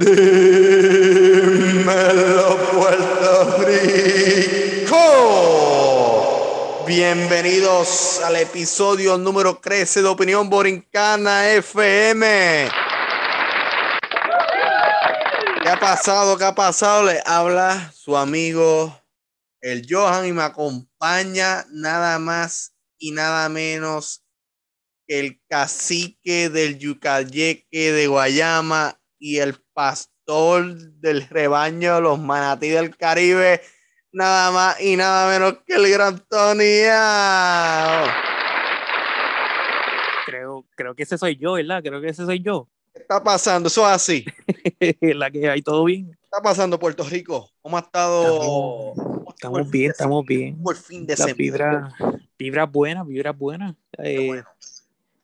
Dímelo Puerto Rico. Bienvenidos al episodio número 13 de Opinión Borincana FM. ¿Qué ha pasado? ¿Qué ha pasado? Le habla su amigo el Johan y me acompaña nada más y nada menos que el cacique del Yucayeque de Guayama y el pastor del rebaño de los manatí del Caribe, nada más y nada menos que el gran Tony. Creo, creo que ese soy yo, ¿verdad? Creo que ese soy yo. ¿Qué está pasando? Eso es así. La que hay todo bien. ¿Qué está pasando Puerto Rico? ¿Cómo ha estado? Estamos, bien, estamos bien. Por fin de La vibra, vibra buena, vibra buena. Eh, bueno.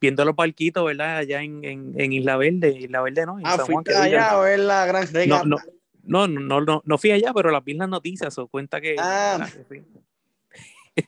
Viendo los parquitos, ¿verdad? Allá en, en, en Isla Verde, Isla Verde, ¿no? En Ah, San Juan, fuiste allá a ver la gran No, regata. no, no, no, no, no fui allá, pero las vi las noticias, o cuenta que. Ah.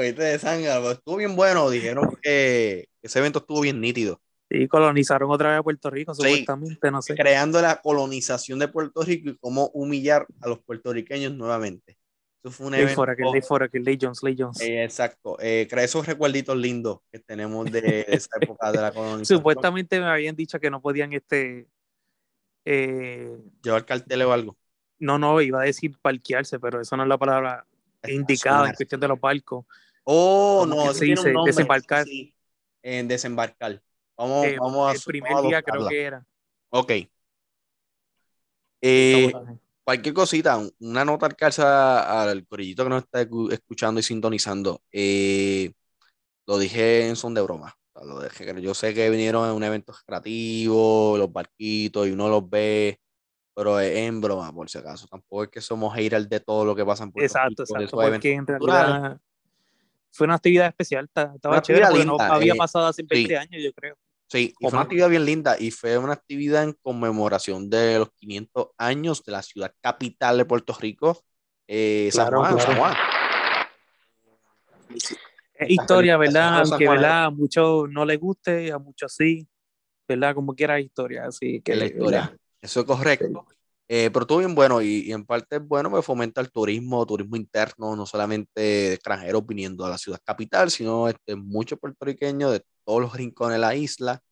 viste de pero estuvo bien bueno. Dijeron que ese evento estuvo bien nítido. Sí, colonizaron otra vez a Puerto Rico, Sí. supuestamente, no sé. Creando la colonización de Puerto Rico y cómo humillar a los puertorriqueños nuevamente. Eso fue un evento. aquel, ley for aquel, ley Jones, ley Jones. eh, exacto. Eh, esos recuerditos lindos que tenemos de, esa época de la colonización. Supuestamente me habían dicho que no podían, este. eh, Llevar carteles o algo. no, no, iba a decir parquearse, pero eso no es la palabra indicada en cuestión de los barcos. Oh, ¿Cómo no, eso se tiene dice? un nombre. Desembarcar. Sí, en desembarcar. Vamos, Eh, vamos a el primer vamos a día creo que era. Ok. Eh, cualquier cosita, un- una nota al calza al corillito que nos está escu- escuchando y sintonizando. eh, lo dije en son de broma. Lo dejé- yo sé que vinieron en un evento creativo, los barquitos, y uno los ve, pero es en broma, por si acaso. Tampoco es que somos haters de todo lo que pasa en Puerto Exacto, Rico, exacto. Porque en realidad fue una actividad especial. ta- Estaba Una chévere no había eh, pasado hace 20 sí. años, yo creo. Sí, y fue una actividad bien linda y fue una actividad en conmemoración de los 500 años de la ciudad capital de Puerto Rico, eh, San Claro, Juan, claro. San Juan. Es historia, ¿verdad? Aunque. A muchos no les guste, a muchos sí, ¿verdad? Como quiera historia, así que. la historia. ¿verdad? Eso es correcto. Eh, pero estuvo bien bueno y, y en parte es bueno, me fomenta el turismo, turismo interno, no solamente extranjeros viniendo a la ciudad capital, sino este, muchos puertorriqueños de todos los rincones de la isla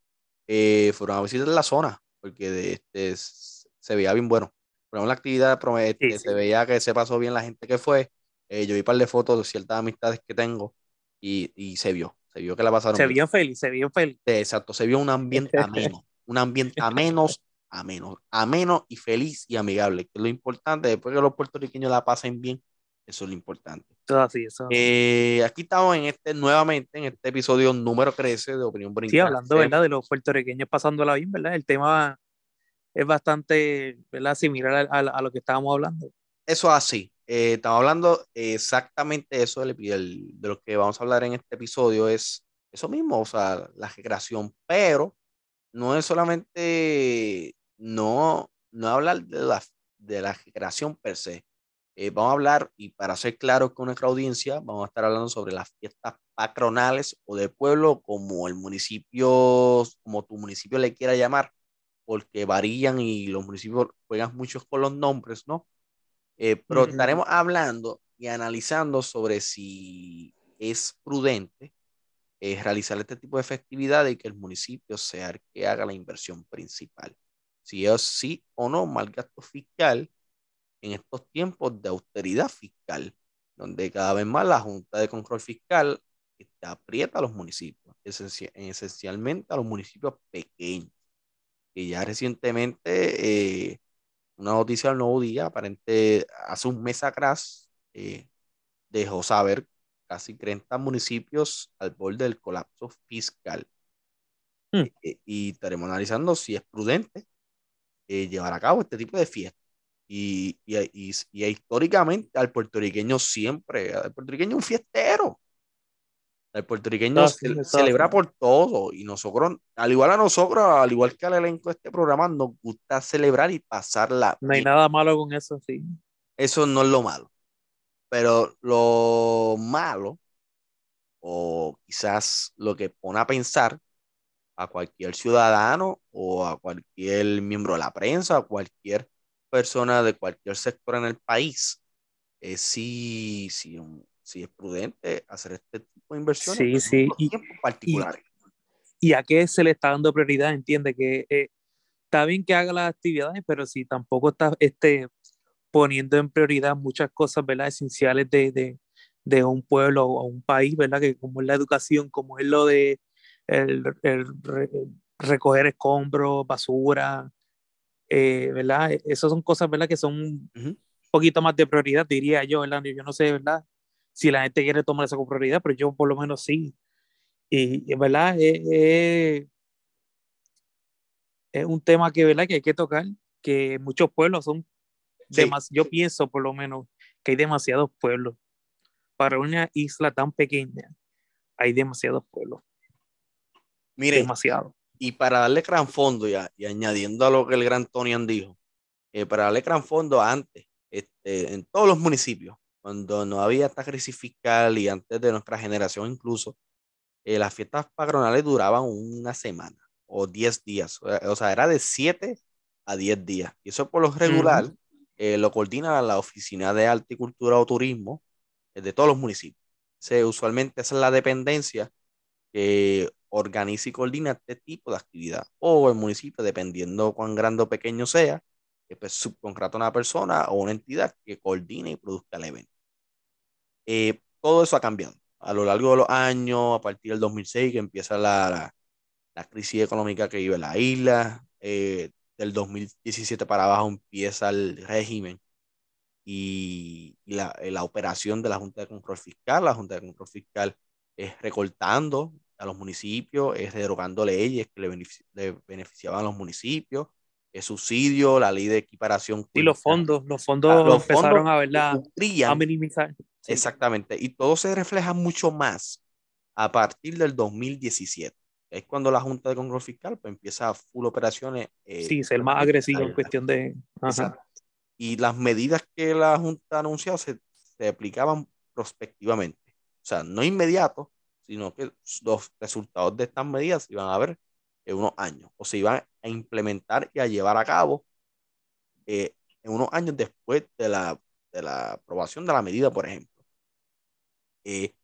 eh, fueron a visitar la zona porque de, este, se veía bien bueno. Pero la actividad prome- este, Sí, se sí. veía que se pasó bien la gente que fue. Eh, yo vi un par de fotos de ciertas amistades que tengo y, y se vio, se vio que la pasaron Se bien. vio feliz, se vio feliz. Exacto, se vio un ambiente ameno, un ambiente ameno, ameno, ameno y feliz y amigable, que es lo importante, después que los puertorriqueños la pasen bien, eso es lo importante. Todo así, eso. Eh, aquí estamos en este, nuevamente, en este episodio número 13 de Opinión Sí, Brincana. hablando, ¿verdad? De los puertorriqueños pasándola bien, ¿verdad? El tema es bastante, ¿verdad? Similar a, a- a lo que estábamos hablando. Eso es así. Eh, estamos hablando exactamente eso, del- del- de lo que vamos a hablar en este episodio, es eso mismo, o sea, la recreación, pero no es solamente, no, no hablar de la, de la recreación per se. Eh, vamos a hablar, y para ser claros con nuestra audiencia, vamos a estar hablando sobre las fiestas patronales o de pueblo, como el municipio, como tu municipio le quiera llamar, porque varían y los municipios juegan muchos con los nombres, ¿no? Eh, pero Ujú. estaremos hablando y analizando sobre si es prudente eh, realizar este tipo de festividades y que el municipio sea el que haga la inversión principal. Si es sí o no mal gasto fiscal en estos tiempos de austeridad fiscal, donde cada vez más la Junta de Control Fiscal este, aprieta a los municipios, esenci- esencialmente a los municipios pequeños, que ya recientemente eh, una noticia del Nuevo Día, aparente hace un mes atrás, eh, dejó saber casi 30 municipios al borde del colapso fiscal. Eh, y estaremos analizando si es prudente llevar a cabo este tipo de fiestas. Y, y, y- y históricamente al puertorriqueño siempre, al puertorriqueño es un fiestero. El puertorriqueño sí, celebra sí. por todo y nosotros, al igual a nosotros, al igual que al elenco de este programa, nos gusta celebrar y pasarla No hay nada malo con eso, sí. Eso no es lo malo. Pero lo malo, o quizás lo que pone a pensar a cualquier ciudadano o a cualquier miembro de la prensa, a cualquier persona de cualquier sector en el país, eh, si, si, si, es prudente hacer este tipo de inversiones sí, sí. Y, particulares. Y, a qué se le está dando prioridad? Entiende que eh, está bien que haga las actividades, pero si tampoco está este, poniendo en prioridad muchas cosas ¿verdad? esenciales de, de, de un pueblo o un país, ¿verdad? que como es la educación, como es lo de el, el, recoger escombros, basura, eh, ¿verdad? E, esas son cosas, ¿verdad? Que son un poquito más de prioridad, diría yo, ¿verdad? Yo no sé, ¿verdad? Si la gente quiere tomar eso como prioridad, pero yo por lo menos sí. Y, ¿verdad? es un tema que, ¿verdad? Que hay que tocar, que muchos pueblos son, yo pienso por lo menos que hay demasiados pueblos. Para una isla tan pequeña, hay demasiados pueblos. Mire, demasiado. Y para darle gran fondo ya, y añadiendo a lo que el gran Tonian dijo, eh, para darle gran fondo antes, este, en todos los municipios, cuando no había esta crisis fiscal y antes de nuestra generación incluso, eh, las fiestas patronales duraban una semana o 10 días, o sea, era de 7 a 10 días. Y eso por lo regular eh, lo coordina la Oficina de Arte y Cultura o Turismo de todos los municipios. usualmente esa es la dependencia que organiza y coordina este tipo de actividad. O el municipio, dependiendo cuán grande o pequeño sea, que pues, subcontrata a una persona o una entidad que coordine y produzca el evento. Eh, todo eso ha cambiado a lo largo de los años, a partir del 2006, que empieza la, la, crisis económica que vive la isla. Eh, del 2017 para abajo empieza el régimen y, la, la, operación de la Junta de Control Fiscal. La Junta de Control Fiscal es recortando a los municipios, es derogando leyes que le, beneficiaban a los municipios, el subsidio, la ley de equiparación. Y los fondos, los fondos ah, empezaron a, verla, a minimizar. Exactamente, y todo se refleja mucho más a partir del 2017. Es cuando la Junta de Control Fiscal pues, empieza a full operaciones. Eh, sí, ser más agresivo en cuestión de... Y las medidas que la Junta ha anunciado se, se aplicaban prospectivamente. O sea, no inmediato, sino que los resultados de estas medidas se iban a ver en unos años o se iban a implementar y a llevar a cabo eh, en unos años después de la, de la, aprobación de la medida, por ejemplo. Eh, ¿Qué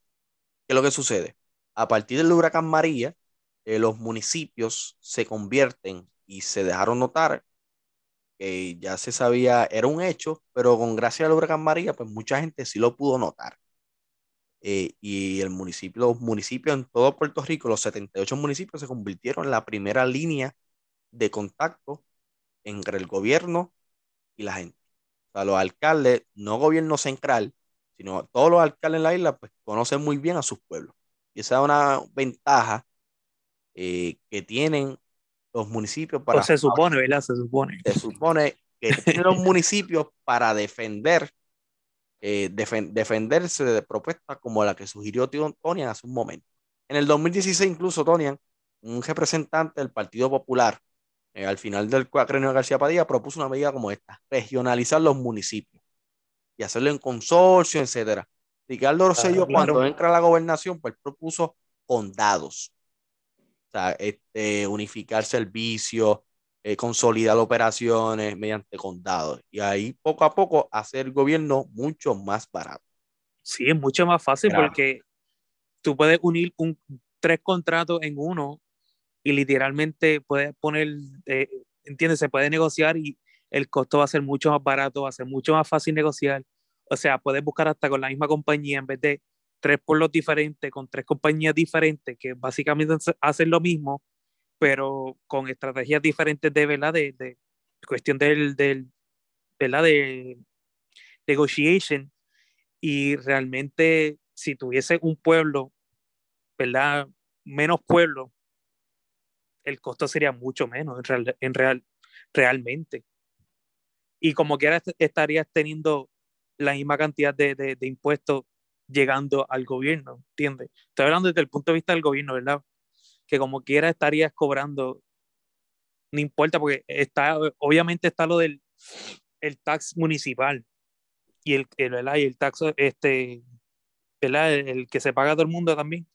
es lo que sucede? A partir del huracán María, eh, los municipios se convierten y se dejaron notar que ya se sabía, era un hecho, pero con gracia al huracán María, pues mucha gente sí lo pudo notar. Eh, y el municipio, los municipios en todo Puerto Rico, los 78 municipios se convirtieron en la primera línea de contacto entre el gobierno y la gente. O sea, los alcaldes, no gobierno central, sino todos los alcaldes en la isla, pues conocen muy bien a sus pueblos. Y esa es una ventaja eh, que tienen los municipios para... se supone, ¿verdad? Se supone. Se supone que tienen los municipios para defender eh, defenderse de propuestas como la que sugirió Tonian hace un momento. En el 2016 incluso Tonian, un representante del Partido Popular, eh, al final del cuatrenio de García Padilla, propuso una medida como esta, regionalizar los municipios y hacerlo en consorcio, etcétera. Ricardo Rosselló, cuando entra a la gobernación, pues propuso condados. O sea, este, unificar servicios, eh, consolidar operaciones mediante condados. Y ahí poco a poco hacer el gobierno mucho más barato. Sí, es mucho más fácil porque tú puedes unir un, tres contratos en uno y literalmente puedes poner, eh, ¿entiendes? Se puede negociar y el costo va a ser mucho más barato, va a ser mucho más fácil negociar. O sea, puedes buscar hasta con la misma compañía en vez de tres pueblos diferentes, con tres compañías diferentes que básicamente hacen lo mismo, pero con estrategias diferentes de, ¿verdad? De, de cuestión del, del, ¿verdad? De negotiation. Y realmente, si tuviese un pueblo, ¿verdad? Menos pueblo, el costo sería mucho menos en, real, en real, realmente. Y como quiera estarías teniendo la misma cantidad de, de, de impuestos llegando al gobierno, ¿entiendes? Estoy hablando desde el punto de vista del gobierno, ¿verdad? Que como quiera estarías cobrando, no importa, porque está, obviamente está lo del el tax municipal y el, el, el, el tax, este, el, el, que se paga todo el mundo también.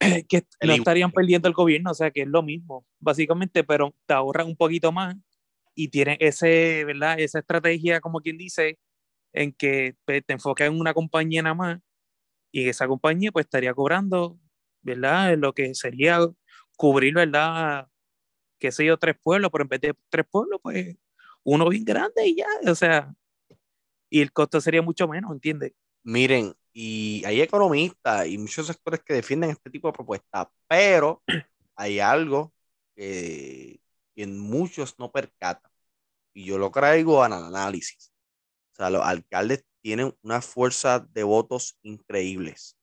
que no estarían perdiendo el gobierno, o sea que es lo mismo, básicamente, pero te ahorran un poquito más y tienen ese, ¿verdad? Esa estrategia, como quien dice, en que pues, te enfocas en una compañía nada más y esa compañía pues estaría cobrando, ¿verdad? Lo que sería cubrir, ¿verdad? Qué sé yo, tres pueblos, pero en vez de tres pueblos, pues uno bien grande y ya, o sea, y el costo sería mucho menos, ¿entiendes? Miren, y hay economistas y muchos sectores que defienden este tipo de propuestas, pero hay algo que, que muchos no percatan, y yo lo traigo al análisis. O sea, los alcaldes tienen una fuerza de votos increíbles.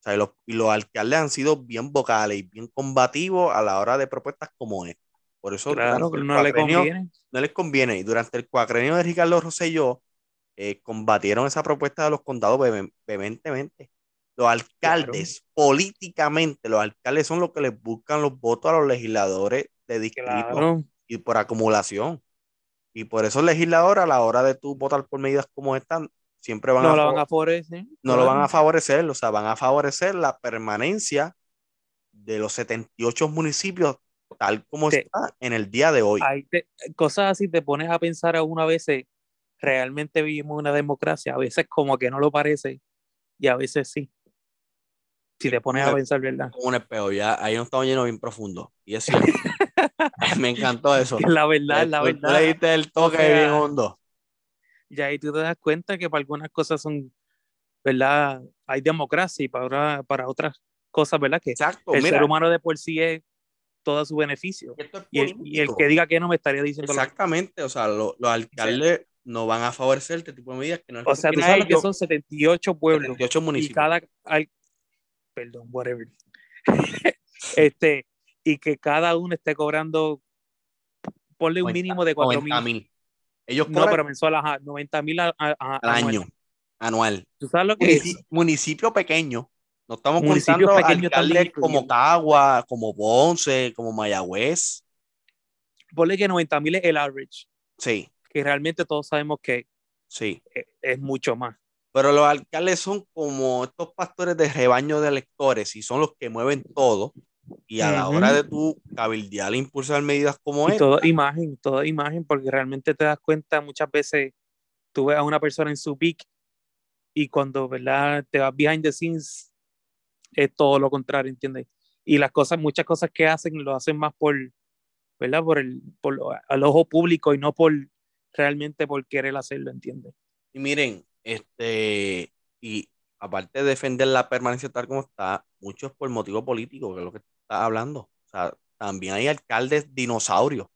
O sea, y los, y los alcaldes han sido bien vocales y bien combativos a la hora de propuestas como esta. Por eso claro, no, le conviene. no les conviene. Y durante el cuacrenio de Ricardo Rosselló, eh, combatieron esa propuesta de los condados vehementemente. Los alcaldes, políticamente, los alcaldes son los que les buscan los votos a los legisladores de distrito y por acumulación. Y por eso el legislador, a la hora de tú votar por medidas como esta, siempre van no a, lo van a favorecer. No lo van a favorecer, o sea, van a favorecer la permanencia de los 78 municipios tal como está en el día de hoy. cosas así te pones a pensar a una vez, realmente vivimos una democracia, a veces como que no lo parece y a veces sí. Si te pones a pensar, ¿verdad? Un espejo, ya ahí no estamos llenos bien profundo. Y eso me encantó eso. La verdad, la verdad. le diste el toque bien hondo. Y ahí tú te das cuenta que para algunas cosas son, ¿verdad? Hay democracia y para, para otras cosas, ¿verdad? Que Exacto, el ser humano de por sí es todo su beneficio. y, el, que diga que no me estaría diciendo Exactamente, o sea, los alcaldes no van a favorecer este tipo de medidas que no O sea, tú sabes que son 78 pueblos 78 municipios. y cada perdón, whatever. este y que cada uno esté cobrando ponle un mínimo de 4 mil. Ellos no, pero mensual, ajá, 90 mil al año, anual. ¿Tú sabes lo que es? Municipio pequeño. No estamos contando alcaldes como Cagua, como Ponce, como Mayagüez. Ponle que 90 mil es el average. Sí. Que realmente todos sabemos que sí. es, es mucho más. Pero los alcaldes son como estos pastores de rebaño de electores y son los que mueven todo. Y a la hora de tu cabildear, impulsar medidas como esta. Toda imagen, toda imagen, porque realmente te das cuenta muchas veces, tú ves a una persona en su pick y cuando, ¿verdad? Te vas behind the scenes, es todo lo contrario, ¿entiendes? Y las cosas, muchas cosas que hacen, lo hacen más por, ¿verdad? Por el, por al ojo público y no por realmente por querer hacerlo, ¿entiendes? Y miren, este, y aparte de defender la permanencia tal como está, mucho es por motivo político, que es lo que está hablando. O sea, también hay alcaldes dinosaurios,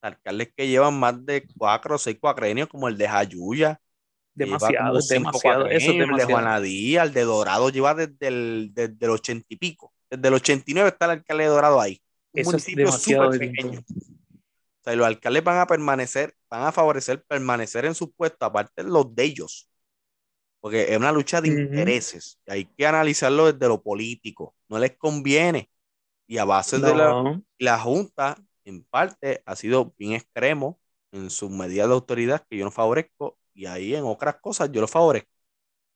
alcaldes que llevan más de cuatro o seis cuacrienios, como el de Jayuya, Demasiado, demasiado. Eso es demasiado. El de Juanadía, el de Dorado lleva desde el, desde el 80 y pico. Desde el 89 está el alcalde de Dorado ahí. Un municipio súper pequeño. O sea, los alcaldes van a permanecer, van a favorecer permanecer en su puesto, aparte de los de ellos. Porque es una lucha de intereses. hay que analizarlo desde lo político. No les conviene. Y a base de la, la Junta, en parte, ha sido bien extremo en sus medidas de autoridad que yo no favorezco y ahí en otras cosas yo lo favorezco.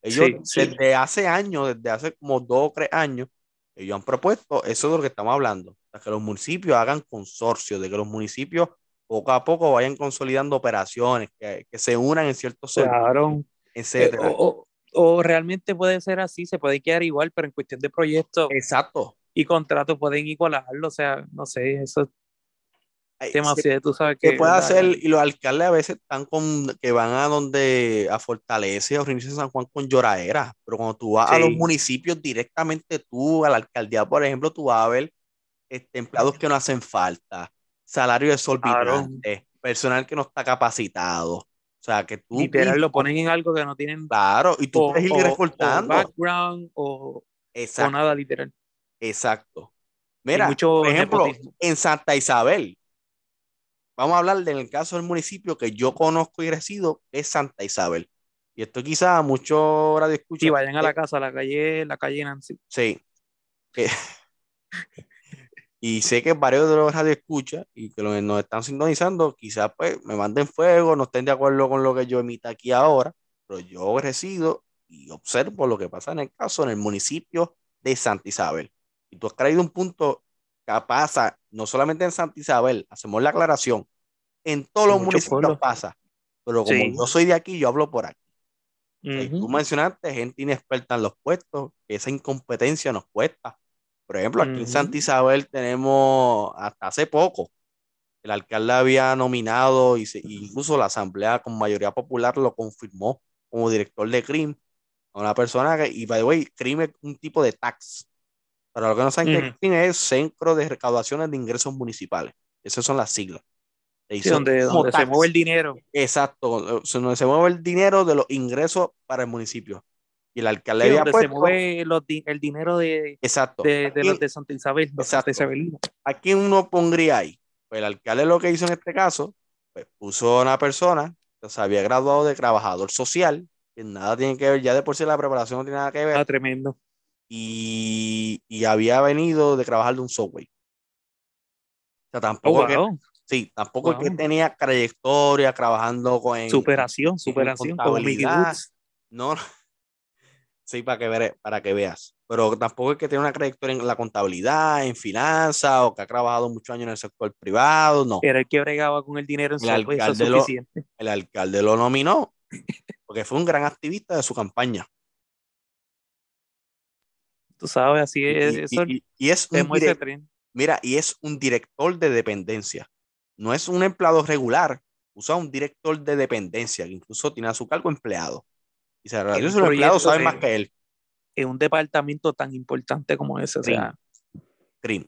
Ellos desde hace años, desde hace como dos o tres años, ellos han propuesto, eso de lo que estamos hablando, que los municipios hagan consorcios, de que los municipios poco a poco vayan consolidando operaciones, que, que se unan en ciertos claro. Etcétera. Eh, o, o, realmente puede ser así, se puede quedar igual, pero en cuestión de proyectos Exacto. y contratos pueden igualarlo, o sea, no sé, eso tú sabes que, puede hacer, y los alcaldes a veces están con, que van a donde, a Fortaleza o Reinicio San Juan con lloradera, pero cuando tú vas a los municipios directamente tú, a la alcaldía, por ejemplo, tú vas a ver este, empleados que no hacen falta, salario exorbitante, personal que no está capacitado. O sea, que tú. Literal, lo ponen en algo que no tienen. Claro, y tú puedes ir reportando. O background o, o, nada literal. Exacto. Mira, por ejemplo, en Santa Isabel, Vamos a hablar del caso del municipio que yo conozco y resido, es Santa Isabel. Y esto quizá mucho de escuchar. Sí, vayan a la casa, a la calle, la calle Nancy. Sí. y sé que varios de los radio escucha y que los, nos están sintonizando, quizás pues me manden fuego, no estén de acuerdo con lo que yo emita aquí ahora, pero yo resido y observo lo que pasa en el caso en el municipio de Santa Isabel. Y tú has traído un punto que pasa, no solamente en Santa Isabel, hacemos la aclaración, en todos los municipios pasa, pero como yo soy de aquí, yo hablo por aquí. Tú mencionaste gente inexperta en los puestos, que esa incompetencia nos cuesta. Por ejemplo, aquí en Santa Isabel tenemos hasta hace poco, el alcalde había nominado y incluso la asamblea con mayoría popular lo confirmó como director de CRIM a una persona que, y by the way, CRIM es un tipo de tax. Pero lo que no saben que CRIM es Centro de Recaudaciones de Ingresos Municipales. Esas son las siglas. donde, se mueve el dinero. Exacto, donde se mueve el dinero de los ingresos para el municipio. Y el alcalde sí, donde se mueve el dinero de, exacto. de, los de Santa Isabel, de Santa Isabelina. ¿A quién uno pondría ahí? Pues el alcalde lo que hizo en este caso, pues puso a una persona que se había graduado de trabajador social, que nada tiene que ver, ya de por sí la preparación no tiene nada que ver. Ah, tremendo. Y, y había venido de trabajar de un software. O sea, tampoco oh, que, sí, tampoco que tenía trayectoria trabajando con superación, superación, como No, sí, para que, para que veas pero tampoco es que tenga una trayectoria en la contabilidad, en finanzas, o que ha trabajado muchos años en el sector privado, no. Era el que bregaba con el dinero en el alcalde, lo, el alcalde lo nominó porque fue un gran activista de su campaña. Tú sabes, así es. Y, es un mira, y es un director de dependencia. No es un empleado regular, usa un director de dependencia, que incluso tiene a su cargo empleado. Y se los empleados saben más que él en un departamento tan importante como ese. O sea,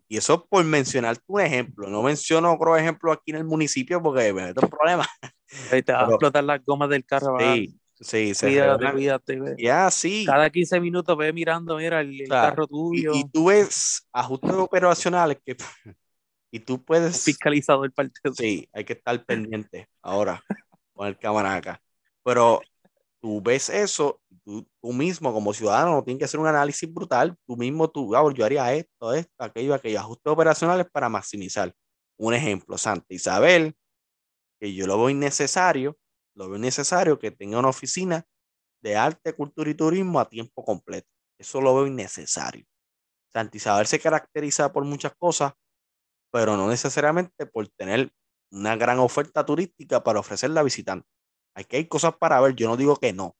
Y eso por mencionar tu ejemplo. No menciono otro ejemplo aquí en el municipio porque me meto en problemas. Ahí te va a explotar las gomas del carro. Sí, sí, se cuídate, cuídate. Ya, sí. Cada 15 minutos ve mirando, mira, el, carro tuyo. Y, tú ves ajustes operacionales que... Y tú puedes... El partido. Sí, hay que estar pendiente ahora con el cámara acá. Pero tú ves eso, tú, tú, mismo como ciudadano tienes que hacer un análisis brutal, tú mismo, tú, ah, yo haría esto, esto, aquello, aquello, ajustes operacionales para maximizar. Un ejemplo, Santa Isabel, que yo lo veo innecesario, lo veo innecesario que tenga una oficina de arte, cultura y turismo a tiempo completo. Eso lo veo innecesario. Santa Isabel se caracteriza por muchas cosas, pero no necesariamente por tener una gran oferta turística para ofrecerla a visitantes. Aquí hay cosas para ver, yo no digo que no,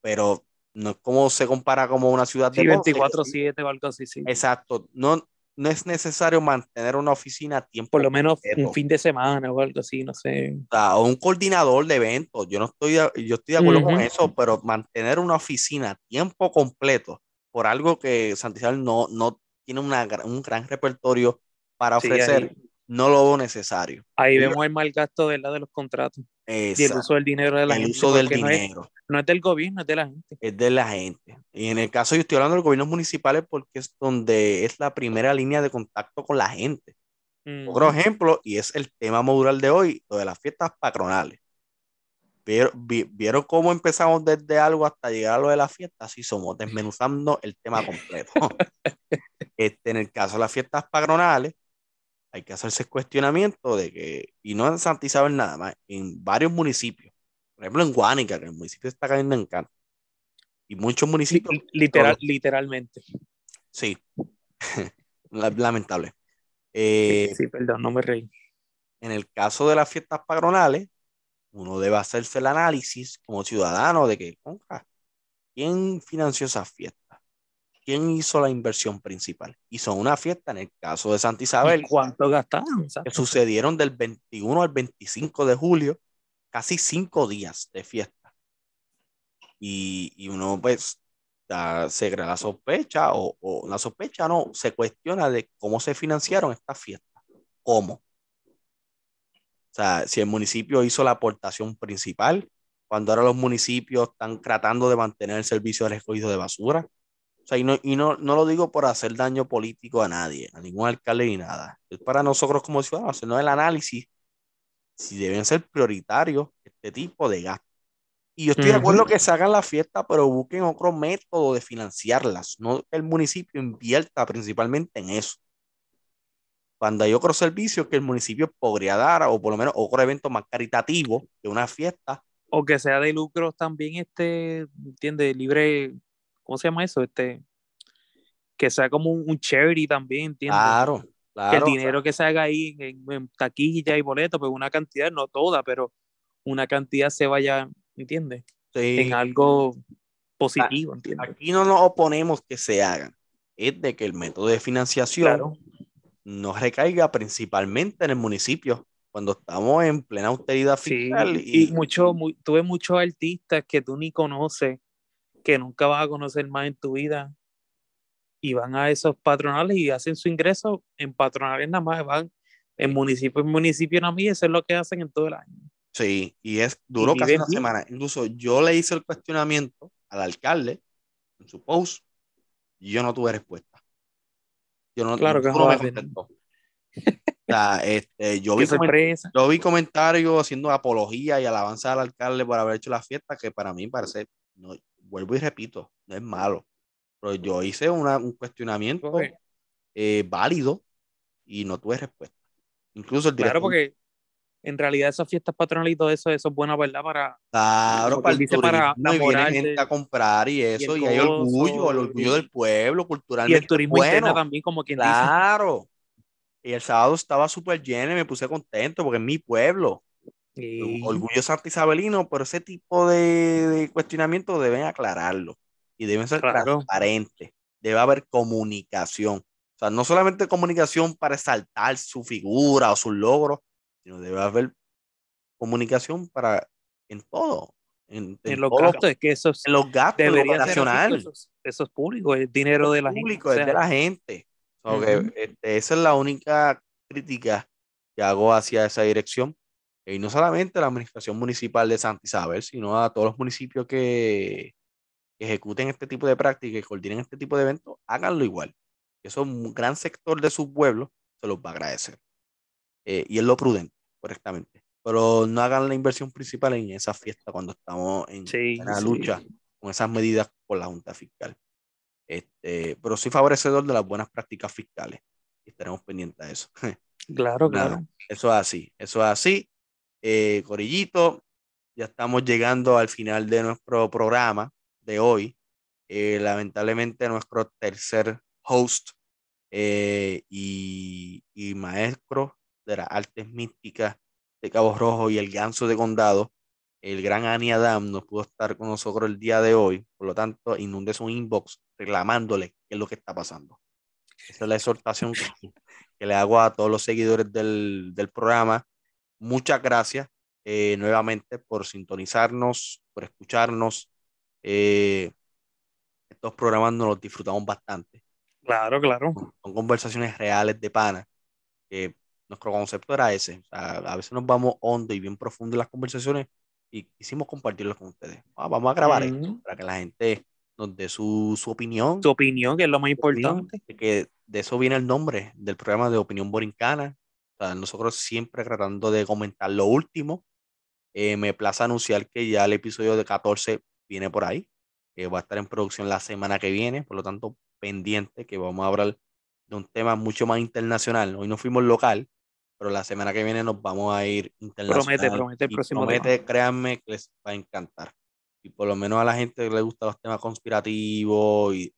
pero no es como se compara como una ciudad de 24-7 o algo así, sí. Exacto, no, no es necesario mantener una oficina a tiempo. Por lo menos un fin de semana o algo así, no sé. O, un coordinador de eventos, yo no estoy, yo estoy de acuerdo con eso, pero mantener una oficina a tiempo completo por algo que Santiago no, no tiene una, un gran repertorio para ofrecer no lo veo necesario. Ahí vemos el mal gasto de, la de los contratos. Y el uso del dinero de la el uso del dinero. No es, del gobierno, es de la gente. Es de la gente. Y en el caso, yo estoy hablando de los gobiernos municipales porque es donde es la primera línea de contacto con la gente. Otro ejemplo, y es el tema modular de hoy, lo de las fiestas patronales. ¿Vieron, ¿Vieron cómo empezamos desde algo hasta llegar a lo de las fiestas? Sí, somos desmenuzando el tema completo. este, en el caso de las fiestas patronales, hay que hacerse el cuestionamiento de que, y no en Santa Isabel nada más, en varios municipios, por ejemplo en Guánica, que el municipio está cayendo en canto, y muchos municipios. Literal, literalmente. Sí, lamentable. Eh, sí, perdón, no me reí. En el caso de las fiestas patronales, uno debe hacerse el análisis como ciudadano de que, ¿quién financió esas fiestas? ¿Quién hizo la inversión principal? Hizo una fiesta en el caso de Santa Isabel. ¿Cuánto gastaron? Que sucedieron del 21 al 25 de julio, casi cinco días de fiesta. Y, uno pues se crea la sospecha o, o, la sospecha no, se cuestiona de cómo se financiaron estas fiestas. ¿Cómo? O sea, si el municipio hizo la aportación principal, cuando ahora los municipios están tratando de mantener el servicio de recogido de basura, o sea, y, no, y no, no, lo digo por hacer daño político a nadie, a ningún alcalde ni nada. Es para nosotros como ciudadanos hacernos el análisis si deben ser prioritarios este tipo de gastos. Y yo estoy de acuerdo que se hagan la fiesta, pero busquen otro método de financiarlas, no que el municipio invierta principalmente en eso. Cuando hay otros servicios que el municipio podría dar, o por lo menos otro evento más caritativo que una fiesta. O que sea de lucro también, este, entiende, libre ¿cómo se llama eso? Este, que sea como un, charity también, ¿entiendes? Claro, claro. Que el dinero que se haga ahí en, taquilla y boleto, pues una cantidad, no toda, pero una cantidad se vaya, ¿entiendes? Sí. En algo positivo, ¿entiendes? Aquí no nos oponemos que se hagan, es de que el método de financiación no recaiga principalmente en el municipio cuando estamos en plena austeridad fiscal. y, mucho, tuve muchos artistas que tú ni conoces, que nunca vas a conocer más en tu vida, y van a esos patronales y hacen su ingreso en patronales nada más, van en municipio en municipio nada más, y eso es lo que hacen en todo el año. Sí, y es duro casi una semana. Incluso yo le hice el cuestionamiento al alcalde en su post y yo no tuve respuesta. Yo no, claro que no me contestó. este, yo, vi yo vi comentarios haciendo apología y alabanza al alcalde por haber hecho la fiesta, que para mí parece, no, vuelvo y repito, no es malo. Pero yo hice un cuestionamiento eh, válido y no tuve respuesta. Incluso el director, Claro, porque en realidad esas fiestas patronales y todo eso, eso es bueno, ¿verdad? Para, claro, para, dice, para viene gente a comprar y eso, y, hay orgullo, el orgullo del pueblo, culturalmente. Y el turismo bueno. también, como quien dice. Claro. Y el sábado estaba súper lleno y me puse contento porque es mi pueblo. Orgullo santisabelino, pero ese tipo de, de cuestionamientos deben aclararlo y deben ser transparentes. Debe haber comunicación. O sea, no solamente comunicación para exaltar su figura o sus logros, sino debe haber comunicación para en todo. En, los gastos, es que eso en los gastos nacional. Eso, es público, el dinero de la público, gente. Es de la gente. Este, esa es la única crítica que hago hacia esa dirección. Y no solamente a la administración municipal de Santa Isabel, sino a todos los municipios que, ejecuten este tipo de prácticas y coordinen este tipo de eventos, háganlo igual. Eso un gran sector de su pueblo se los va a agradecer. Eh, y es lo prudente, correctamente. Pero no hagan la inversión principal en esa fiesta cuando estamos en, la lucha con esas medidas por la Junta Fiscal. Este, pero soy favorecedor de las buenas prácticas fiscales. Y estaremos pendientes de eso. Claro, claro. Eso es así, eso es así. Eh, Corillito, ya estamos llegando al final de nuestro programa de hoy. Eh, lamentablemente nuestro tercer host eh, y, y, maestro de las artes místicas de Cabo Rojo y el ganso de condado el gran Annie Adam no pudo estar con nosotros el día de hoy, por lo tanto, inunde su inbox reclamándole qué es lo que está pasando. Esa es la exhortación que, le hago a todos los seguidores del, programa. Muchas gracias eh, nuevamente por sintonizarnos, por escucharnos. Eh, estos programas nos los disfrutamos bastante. Claro, claro. Son conversaciones reales de pana. Que nuestro concepto era ese. a veces nos vamos hondo y bien profundo en las conversaciones, y quisimos compartirlo con ustedes. Ah, vamos a grabar esto para que la gente nos dé su, su, opinión. Su opinión, que es lo más importante. que de eso viene el nombre del programa de Opinión Borincana. O sea, nosotros siempre tratando de comentar lo último. Eh, me plaza anunciar que ya el episodio de 14 viene por ahí. que va a estar en producción la semana que viene. Por lo tanto, pendiente que vamos a hablar de un tema mucho más internacional. Hoy no fuimos local, pero la semana que viene nos vamos a ir internacional. Promete, promete el próximo promete, créanme que les va a encantar. Y por lo menos a la gente que le gustan los temas conspirativos y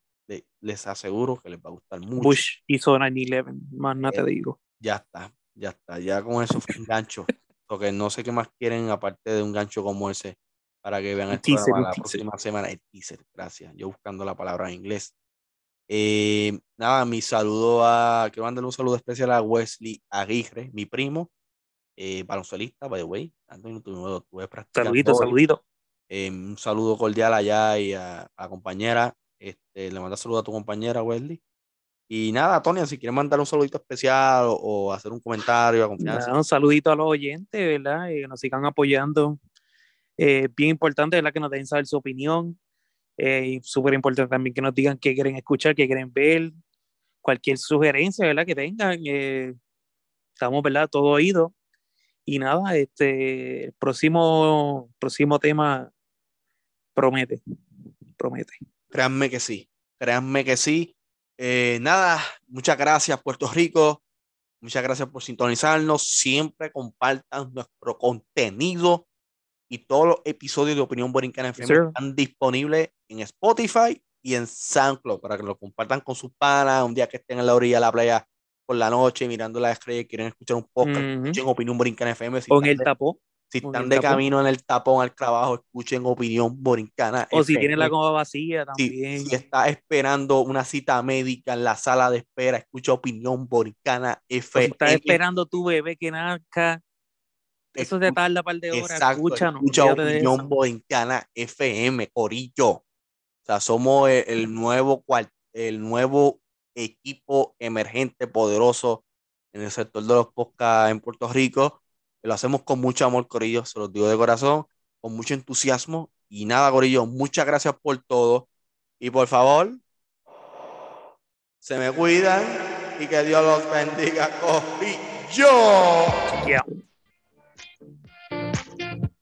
les aseguro que les va a gustar mucho. Bush hizo 9-11, más nada te eh, digo. Ya está, ya está, ya con eso fue un gancho. Porque no sé qué más quieren aparte de un gancho como ese para que vean el, la próxima semana. El teaser, gracias. Yo buscando la palabra en inglés. Eh, nada, mi saludo a, quiero mandarle un saludo especial a Wesley Aguirre, mi primo, eh, baloncelista, by the way. Saludito, saludito. Eh, un saludo cordial allá y a, la compañera. Este, le manda saludo a tu compañera, Wesley. Y nada, Tony, si quieres mandar un saludito especial o, hacer un comentario a confianza. un saludito a los oyentes, ¿verdad? Y que nos sigan apoyando. Eh, bien importante, ¿verdad? Que nos den saber su opinión. Eh, Súper importante también que nos digan qué quieren escuchar, qué quieren ver, cualquier sugerencia, ¿verdad? Que tengan. Eh, estamos, ¿verdad? Todo oído. Y nada, este, el próximo, próximo tema promete, promete. Créanme que sí, créanme que sí. Eh, nada, muchas gracias Puerto Rico, muchas gracias por sintonizarnos, siempre compartan nuestro contenido y todos los episodios de Opinión Borincana FM están disponibles en Spotify y en SoundCloud para que lo compartan con sus panas un día que estén en la orilla de la playa por la noche mirando las estrellas y quieren escuchar un podcast, escuchen Opinión Borincana FM. Si o en el tapón. Si están de camino en el tapón al trabajo, escuchen Opinión Borincana. O si tienen la coma vacía también. Si, está esperando una cita médica en la sala de espera, escucha Opinión Borincana FM. si estás esperando tu bebé que nazca, eso te tarda un par de horas. Exacto, escucha Opinión Borincana FM, Corillo. O sea, somos el, nuevo el nuevo equipo emergente, poderoso en el sector de los podcasts en Puerto Rico. Lo hacemos con mucho amor, Corillo, se los digo de corazón, con mucho entusiasmo. Y nada, Corillo, muchas gracias por todo. Y por favor, se me cuidan y que Dios los bendiga, Corillo.